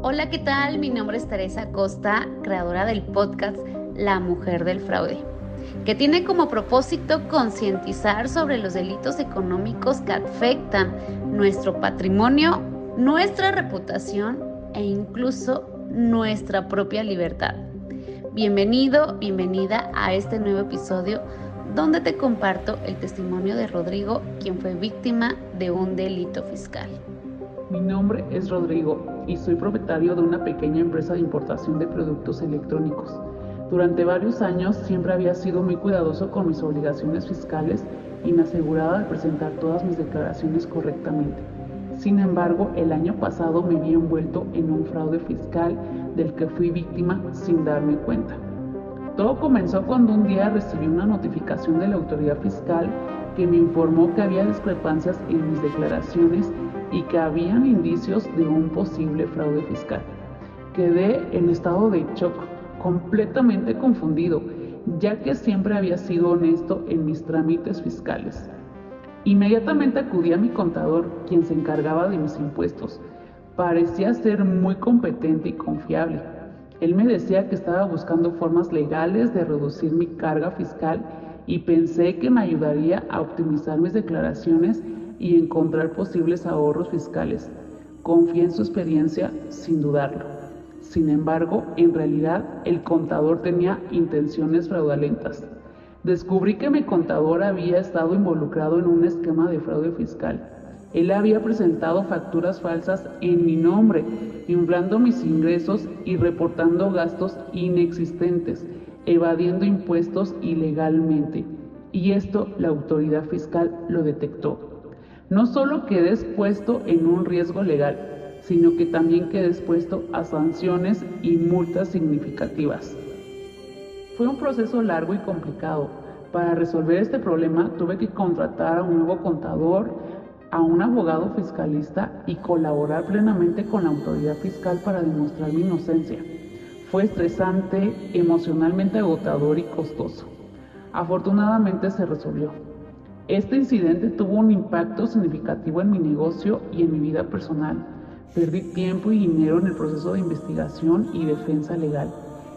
Hola, ¿qué tal? Mi nombre es Teresa Costa, creadora del podcast La Mujer del Fraude, que tiene como propósito concientizar sobre los delitos económicos que afectan nuestro patrimonio, nuestra reputación e incluso nuestra propia libertad. Bienvenido, bienvenida a este nuevo episodio donde te comparto el testimonio de Rodrigo, quien fue víctima de un delito fiscal. Mi nombre es Rodrigo y soy propietario de una pequeña empresa de importación de productos electrónicos. Durante varios años siempre había sido muy cuidadoso con mis obligaciones fiscales y me aseguraba de presentar todas mis declaraciones correctamente. Sin embargo, el año pasado me vi envuelto en un fraude fiscal del que fui víctima sin darme cuenta. Todo comenzó cuando un día recibí una notificación de la autoridad fiscal que me informó que había discrepancias en mis declaraciones y que habían indicios de un posible fraude fiscal. Quedé en estado de shock, completamente confundido, ya que siempre había sido honesto en mis trámites fiscales. Inmediatamente acudí a mi contador, quien se encargaba de mis impuestos. Parecía ser muy competente y confiable él me decía que estaba buscando formas legales de reducir mi carga fiscal y pensé que me ayudaría a optimizar mis declaraciones y encontrar posibles ahorros fiscales. Confié en su experiencia sin dudarlo. Sin embargo, en realidad el contador tenía intenciones fraudulentas. Descubrí que mi contador había estado involucrado en un esquema de fraude fiscal él había presentado facturas falsas en mi nombre, inflando mis ingresos y reportando gastos inexistentes, evadiendo impuestos ilegalmente. Y esto la autoridad fiscal lo detectó. No solo quedé expuesto en un riesgo legal, sino que también quedé expuesto a sanciones y multas significativas. Fue un proceso largo y complicado. Para resolver este problema tuve que contratar a un nuevo contador, a un abogado fiscalista y colaborar plenamente con la autoridad fiscal para demostrar mi inocencia. Fue estresante, emocionalmente agotador y costoso. Afortunadamente se resolvió. Este incidente tuvo un impacto significativo en mi negocio y en mi vida personal. Perdí tiempo y dinero en el proceso de investigación y defensa legal.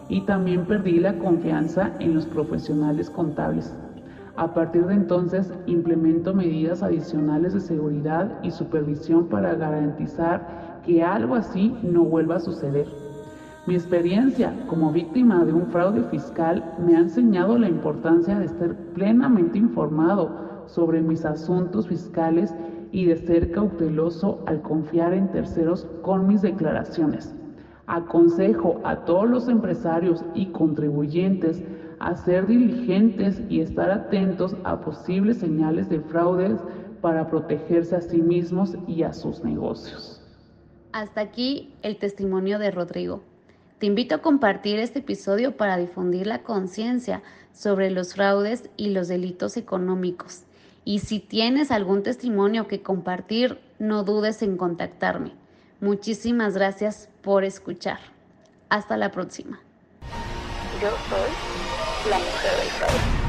Y también perdí la confianza en los profesionales contables. A partir de entonces implemento medidas adicionales de seguridad y supervisión para garantizar que algo así no vuelva a suceder. Mi experiencia como víctima de un fraude fiscal me ha enseñado la importancia de estar plenamente informado sobre mis asuntos fiscales y de ser cauteloso al confiar en terceros con mis declaraciones. Aconsejo a todos los empresarios y contribuyentes a ser diligentes y estar atentos a posibles señales de fraudes para protegerse a sí mismos y a sus negocios. Hasta aquí el testimonio de Rodrigo. Te invito a compartir este episodio para difundir la conciencia sobre los fraudes y los delitos económicos. Y si tienes algún testimonio que compartir, no dudes en contactarme. Muchísimas gracias por escuchar. Hasta la próxima. Yo soy la mujer del